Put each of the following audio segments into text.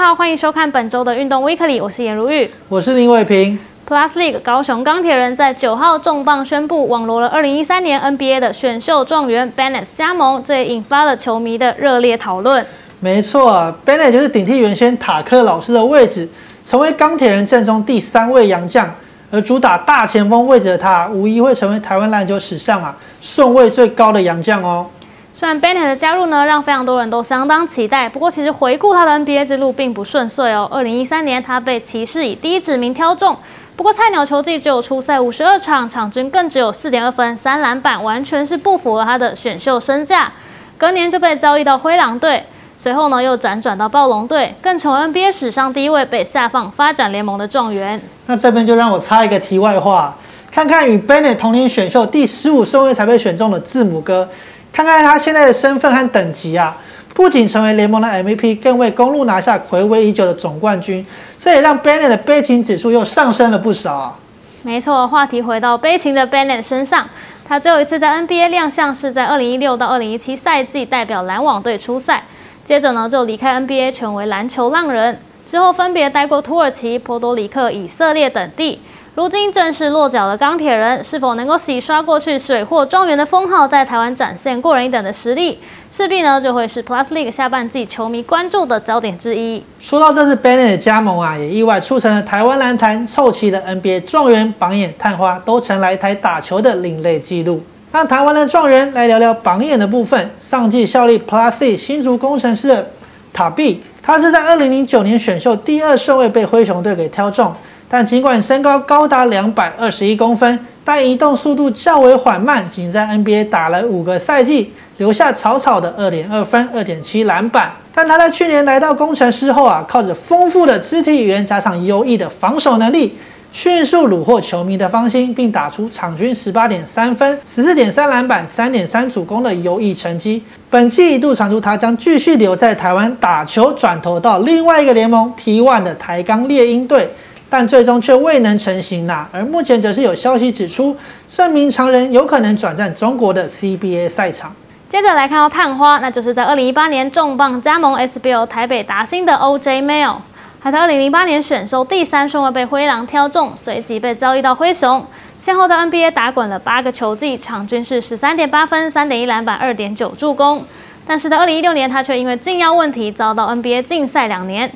家好，欢迎收看本周的运动 Weekly，我是颜如玉，我是林伟平。Plus League 高雄钢铁人在九号重磅宣布网罗了二零一三年 NBA 的选秀状元 Bennett 加盟，这也引发了球迷的热烈讨论。没错，Bennett 就是顶替原先塔克老师的位置，成为钢铁人阵中第三位洋将。而主打大前锋位置的他，无疑会成为台湾篮球史上啊顺位最高的洋将哦。虽然 Bennett 的加入呢，让非常多人都相当期待，不过其实回顾他的 NBA 之路并不顺遂哦。二零一三年，他被骑士以第一指名挑中，不过菜鸟球季只有出赛五十二场，场均更只有四点二分、三篮板，完全是不符合他的选秀身价。隔年就被交易到灰狼队。随后呢，又辗转到暴龙队，更成为 NBA 史上第一位被下放发展联盟的状元。那这边就让我插一个题外话，看看与 Bennett 同年选秀第十五顺位才被选中的字母哥，看看他现在的身份和等级啊，不仅成为联盟的 MVP，更为公路拿下暌违已久的总冠军，这也让 Bennett 的悲情指数又上升了不少啊。没错，话题回到悲情的 Bennett 身上，他最后一次在 NBA 亮相是在2016到2017赛季代表篮网队出赛。接着呢，就离开 NBA，成为篮球浪人。之后分别待过土耳其、波多黎各、以色列等地。如今正式落脚的钢铁人，是否能够洗刷过去水货状元的封号，在台湾展现过人一等的实力，势必呢就会是 Plus League 下半季球迷关注的焦点之一。说到这次 Bennett 的加盟啊，也意外促成了台湾篮坛凑齐的 NBA 状元、榜眼、探花都曾来台打球的另类纪录。那台湾的状元来聊聊榜眼的部分。上季效力 Plus League 新竹工程师的塔比，他是在2009年选秀第二顺位被灰熊队给挑中。但尽管身高高达两百二十一公分，但移动速度较为缓慢，仅在 NBA 打了五个赛季，留下草草的二点二分、二点七篮板。但他在去年来到工程师后啊，靠着丰富的肢体语言加上优异的防守能力。迅速虏获球迷的芳心，并打出场均十八点三分、十四点三篮板、三点三助攻的优异成绩。本季一度传出他将继续留在台湾打球，转投到另外一个联盟 T1 的台钢猎鹰队，但最终却未能成型呐。而目前则是有消息指出，证明常人有可能转战中国的 CBA 赛场。接着来看到探花，那就是在二零一八年重磅加盟 SBL 台北达兴的 OJ Mail。他在二零零八年选秀第三顺位被灰狼挑中，随即被交易到灰熊，先后在 NBA 打滚了八个球季，场均是十三点八分、三点一篮板、二点九助攻。但是在二零一六年，他却因为禁药问题遭到 NBA 禁赛两年，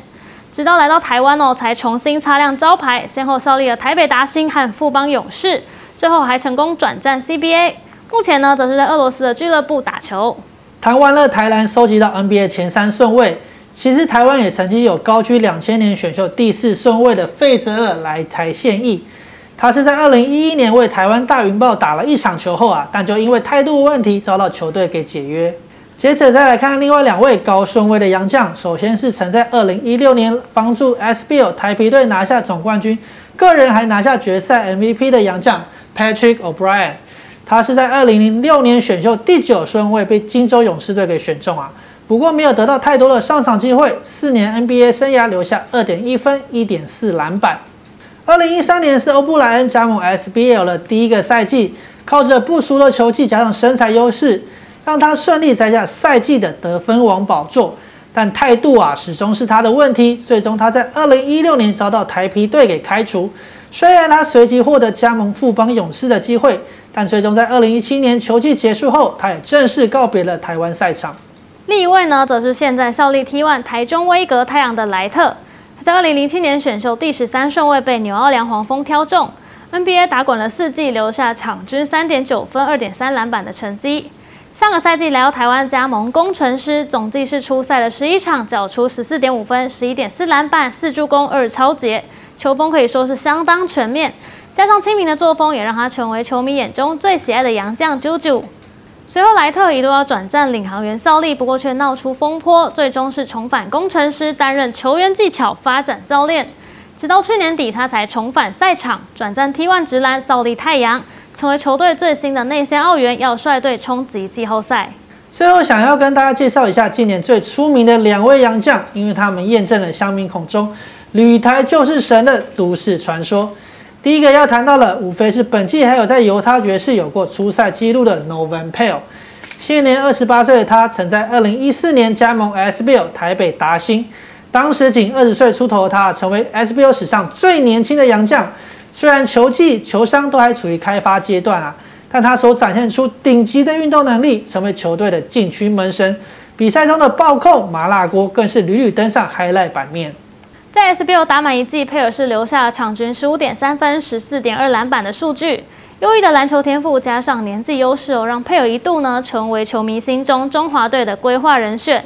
直到来到台湾哦，才重新擦亮招牌，先后效力了台北达兴和富邦勇士，最后还成功转战 CBA。目前呢，则是在俄罗斯的俱乐部打球。谈完了台篮收集到 NBA 前三顺位。其实台湾也曾经有高居两千年选秀第四顺位的费泽尔来台现役，他是在二零一一年为台湾大云豹打了一场球后啊，但就因为态度问题遭到球队给解约。接着再来看另外两位高顺位的洋将，首先是曾在二零一六年帮助 SBL 台皮队拿下总冠军，个人还拿下决赛 MVP 的洋将 Patrick O'Brien，他是在二零零六年选秀第九顺位被金州勇士队给选中啊。不过没有得到太多的上场机会，四年 NBA 生涯留下二点一分、一点四篮板。二零一三年是欧布莱恩加盟 SBL 的第一个赛季，靠着不俗的球技加上身材优势，让他顺利摘下赛季的得分王宝座。但态度啊，始终是他的问题。最终他在二零一六年遭到台皮队给开除。虽然他随即获得加盟富邦勇士的机会，但最终在二零一七年球季结束后，他也正式告别了台湾赛场。另一位呢，则是现在效力 T1 台中威格太阳的莱特。他在二零零七年选秀第十三顺位被纽奥良黄蜂挑中，NBA 打滚了四季，留下场均三点九分、二点三篮板的成绩。上个赛季来到台湾加盟工程师，总计是出赛了十一场，缴出十四点五分、十一点四篮板、四助攻、二超节，球风可以说是相当全面，加上亲民的作风，也让他成为球迷眼中最喜爱的洋将 JoJo。随后莱特一度要转战领航员效力，不过却闹出风波，最终是重返工程师担任球员技巧发展教练。直到去年底，他才重返赛场，转战 T1 直男效力太阳，成为球队最新的内线澳元，要率队冲击季后赛。最后想要跟大家介绍一下今年最出名的两位洋将，因为他们验证了乡民口中“旅台就是神”的都市传说。第一个要谈到了，无非是本季还有在犹他爵士有过出赛记录的 Novan Pale。现年二十八岁的他，曾在二零一四年加盟 SBL 台北达兴，当时仅二十岁出头的他，成为 SBO 史上最年轻的洋将。虽然球技、球商都还处于开发阶段啊，但他所展现出顶级的运动能力，成为球队的禁区门神。比赛中的暴扣、麻辣锅更是屡屡登上 highlight 版面。在 SBO 打满一季，佩尔是留下了场均十五点三分、十四点二篮板的数据。优异的篮球天赋加上年纪优势哦，让佩尔一度呢成为球迷心中中华队的规划人选。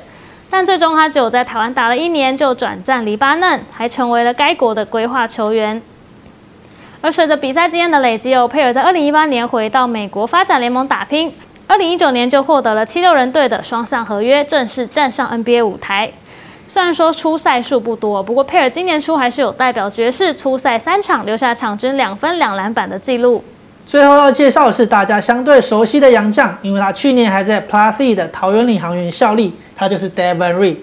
但最终他只有在台湾打了一年就转战黎巴嫩，还成为了该国的规划球员。而随着比赛经验的累积哦，佩尔在二零一八年回到美国发展联盟打拼。二零一九年就获得了七六人队的双向合约，正式站上 NBA 舞台。虽然说出赛数不多，不过佩尔今年初还是有代表爵士出赛三场，留下场均两分两篮板的记录。最后要介绍的是大家相对熟悉的洋将，因为他去年还在 Plus E 的桃园领航员效力，他就是 Devin Reed。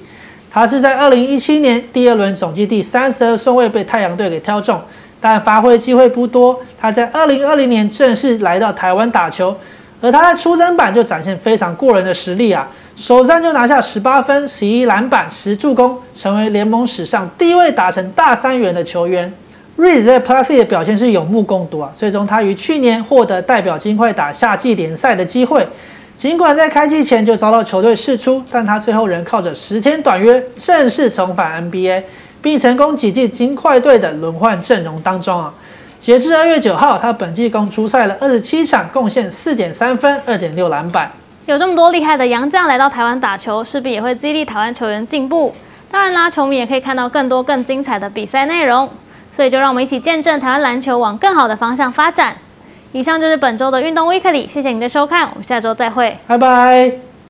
他是在二零一七年第二轮总计第三十二顺位被太阳队给挑中，但发挥机会不多。他在二零二零年正式来到台湾打球。而他在出征版就展现非常过人的实力啊，首战就拿下十八分、十一篮板、十助攻，成为联盟史上第一位达成大三元的球员。Reed 在 Plus 的表现是有目共睹啊，最终他于去年获得代表金块打夏季联赛的机会。尽管在开季前就遭到球队释出，但他最后仍靠着十天短约正式重返 NBA，并成功挤进金块队的轮换阵容当中啊。截至二月九号，他本季共出赛了二十七场，贡献四点三分、二点六篮板。有这么多厉害的洋将来到台湾打球，势必也会激励台湾球员进步。当然啦，球迷也可以看到更多更精彩的比赛内容。所以就让我们一起见证台湾篮球往更好的方向发展。以上就是本周的运动 Weekly，谢谢您的收看，我们下周再会，拜拜。